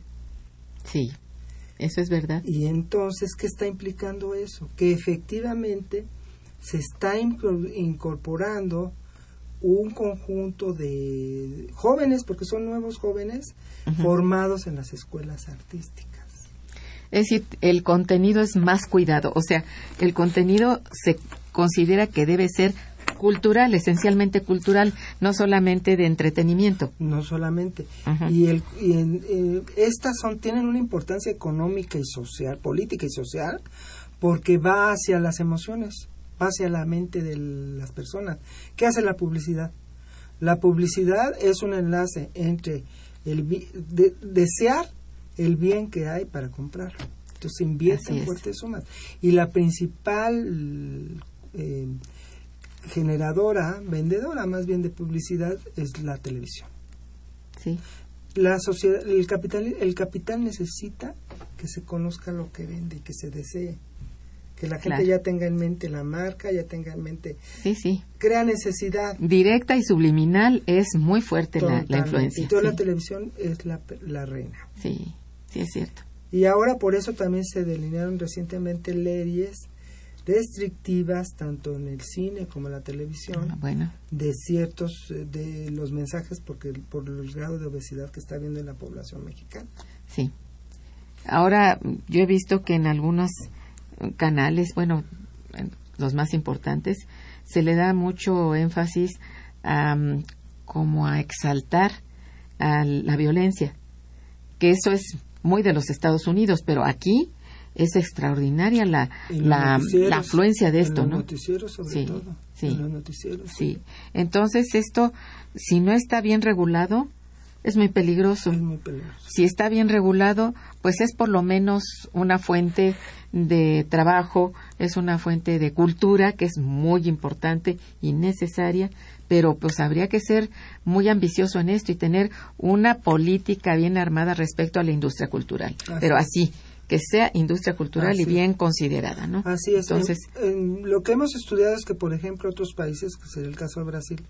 Sí. Eso es verdad. Y entonces, ¿qué está implicando eso? Que efectivamente se está incorporando un conjunto de jóvenes, porque son nuevos jóvenes, formados en las escuelas artísticas. Es decir, el contenido es más cuidado, o sea, el contenido se considera que debe ser cultural, esencialmente cultural, no solamente de entretenimiento. No solamente. Y, el, y eh, estas son tienen una importancia económica y social, política y social, porque va hacia las emociones, va hacia la mente de las personas. ¿Qué hace la publicidad? La publicidad es un enlace entre el desear el bien que hay para comprarlo. Entonces invierte en fuertes sumas. Y la principal eh, generadora, vendedora más bien de publicidad es la televisión. Sí. La sociedad, el capital, el capital necesita que se conozca lo que vende y que se desee. que la gente ya tenga en mente la marca, ya tenga en mente. Sí, sí. Crea necesidad. Directa y subliminal es muy fuerte la, influencia. Y toda la televisión es la, la reina. Sí, sí es cierto. Y ahora por eso también se delinearon recientemente leyes restrictivas tanto en el cine como en la televisión ah, bueno. de ciertos eh, de los mensajes porque por el grado de obesidad que está viendo en la población mexicana. Sí. Ahora yo he visto que en algunos canales, bueno, los más importantes, se le da mucho énfasis a, como a exaltar a la violencia, que eso es muy de los Estados Unidos, pero aquí es extraordinaria la, la, afluencia de esto, ¿no? Noticieros sobre sí, todo. Sí, en los noticieros. Sí. Entonces esto, si no está bien regulado, es muy peligroso. Es muy peligroso. Si está bien regulado, pues es por lo menos una fuente de trabajo, es una fuente de cultura que es muy importante y necesaria, pero pues habría que ser muy ambicioso en esto y tener una política bien armada respecto a la industria cultural. Pero así, que sea industria cultural y bien considerada, ¿no? Así es. Entonces, lo que hemos estudiado es que, por ejemplo, otros países, que sería el caso de Brasil,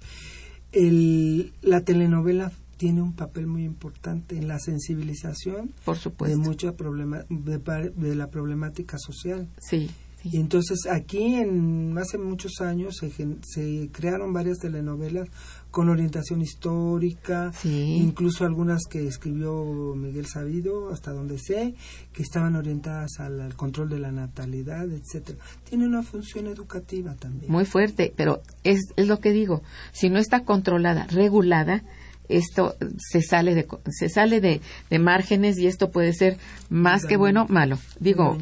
el, la telenovela tiene un papel muy importante en la sensibilización por supuesto. de mucha problema de, la problemática social. Sí, Y entonces aquí en hace muchos años se, se crearon varias telenovelas con orientación histórica, incluso algunas que escribió Miguel Sabido, hasta donde sé, que estaban orientadas al, control de la natalidad, etcétera. Tiene una función educativa también. Muy fuerte, pero es, es lo que digo, si no está controlada, regulada, esto se sale de se sale de, de márgenes y esto puede ser más que bueno malo. Digo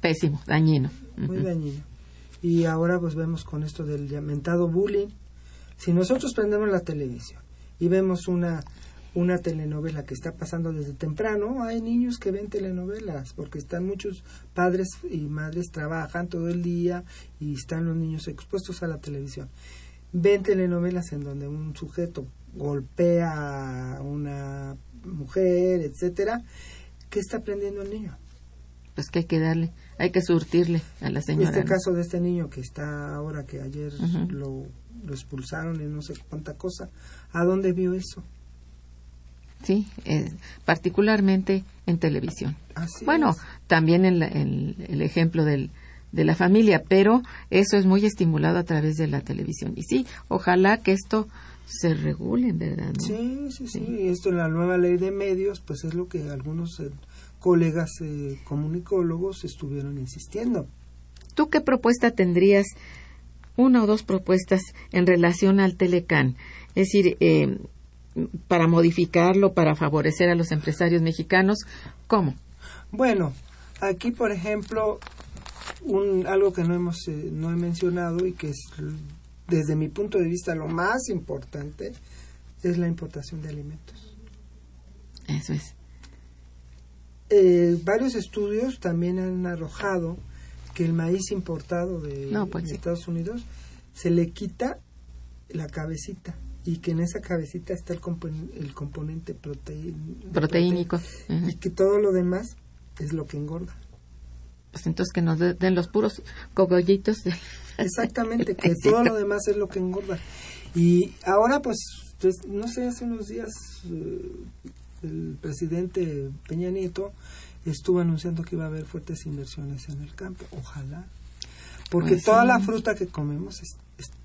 pésimo dañino muy dañino y ahora pues vemos con esto del lamentado bullying si nosotros prendemos la televisión y vemos una una telenovela que está pasando desde temprano, hay niños que ven telenovelas, porque están muchos padres y madres trabajan todo el día y están los niños expuestos a la televisión. Ven telenovelas en donde un sujeto golpea a una mujer, etcétera, ¿qué está aprendiendo el niño? Pues que hay que darle, hay que surtirle a la señora. Este caso de este niño que está ahora que ayer lo, expulsaron y no sé cuánta cosa, ¿a dónde vio eso? Sí, eh, particularmente en televisión. bueno, también en, el ejemplo del, de la familia, pero eso es muy estimulado a través de la televisión. Y sí, ojalá que esto se regule, ¿verdad? Sí, sí, sí, Esto en la nueva ley de medios, pues es lo que algunos eh, colegas eh, comunicólogos estuvieron insistiendo. ¿Tú qué propuesta tendrías? Una o dos propuestas en relación al Telecán. Es decir, eh, para modificarlo, para favorecer a los empresarios mexicanos, ¿cómo? Bueno, aquí, por ejemplo, un, algo que no hemos eh, no he mencionado y que es desde mi punto de vista lo más importante es la importación de alimentos. Eso es. Eh, varios estudios también han arrojado que el maíz importado de, pues Estados Unidos se le quita la cabecita y que en esa cabecita está el, el componente proteínico y que todo lo demás es lo que engorda pues entonces que nos den los puros cogollitos. Exactamente, que todo lo demás es lo que engorda. Y ahora, pues, pues no sé, hace unos días eh, el presidente Peña Nieto estuvo anunciando que iba a haber fuertes inversiones en el campo. Ojalá. Porque pues toda la fruta que comemos es,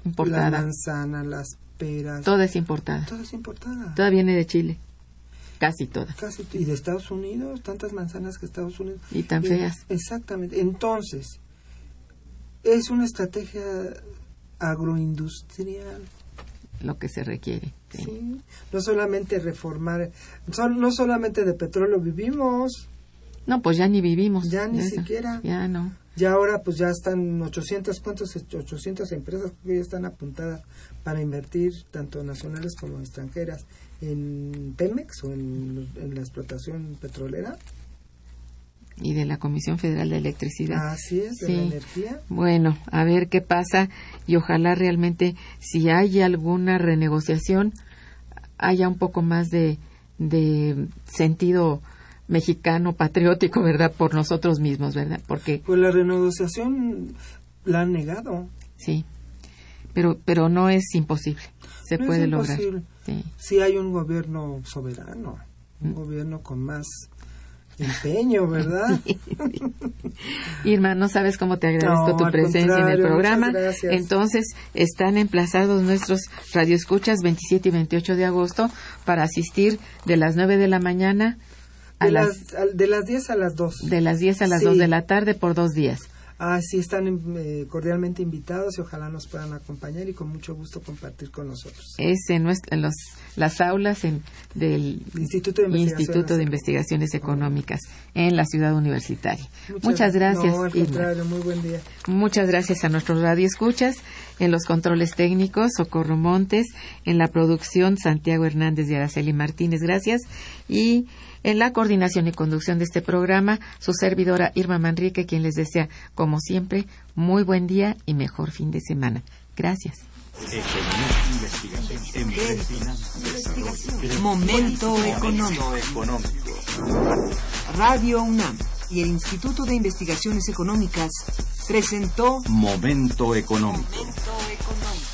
importada. La manzana, las peras. Toda es importada. Toda es importada. Toda viene de Chile. Casi todas. Casi, y de Estados Unidos, tantas manzanas que Estados Unidos. Y tan feas. exactamente. Entonces, es una estrategia agroindustrial. Lo que se requiere. Sí. No solamente reformar, no solamente de petróleo vivimos. No, pues ya ni vivimos. Ya ni siquiera. Ya no. Ya ahora pues ya están 800, ¿cuántos? 800 empresas que ya están apuntadas para invertir, tanto nacionales como extranjeras, en Pemex o en, la explotación petrolera. Y de la Comisión Federal de Electricidad. Así es, de la energía. Bueno, a ver qué pasa y ojalá realmente si hay alguna renegociación haya un poco más de, de sentido mexicano patriótico, ¿verdad? Por nosotros mismos, ¿verdad? Porque Pues la renegociación la han negado. sí, pero pero no es imposible, se No es puede lograr. imposible. Sí. Si hay un gobierno soberano, Mm. un gobierno con más empeño, ¿verdad? Irma, no sabes cómo te agradezco No, tu presencia en el programa. Entonces, están emplazados nuestros radioescuchas 27 y 28 de agosto para asistir de las 9 de la mañana a De las, las, de las 10 a las 2. de las 10 a las Sí. 2 de la tarde por dos días. Ah, sí, están eh, cordialmente invitados y ojalá nos puedan acompañar y con mucho gusto compartir con nosotros. Es en, nuestra- en los, las aulas en- del Instituto de Investigaciones Instituto de Investigaciones Económicas en la ciudad universitaria. Muchas, Muchas- gracias, No, al Irma. contrario, muy buen día. Muchas gracias a nuestros radioescuchas, en los controles técnicos, Socorro Montes, en la producción, Santiago Hernández y Araceli Martínez, gracias, y en la coordinación y conducción de este programa, su servidora Irma Manrique, quien les desea, como siempre, muy buen día y mejor fin de semana. Gracias. Momento económico. Radio UNAM y el Instituto de Investigaciones Económicas presentó Momento económico. Momento económico.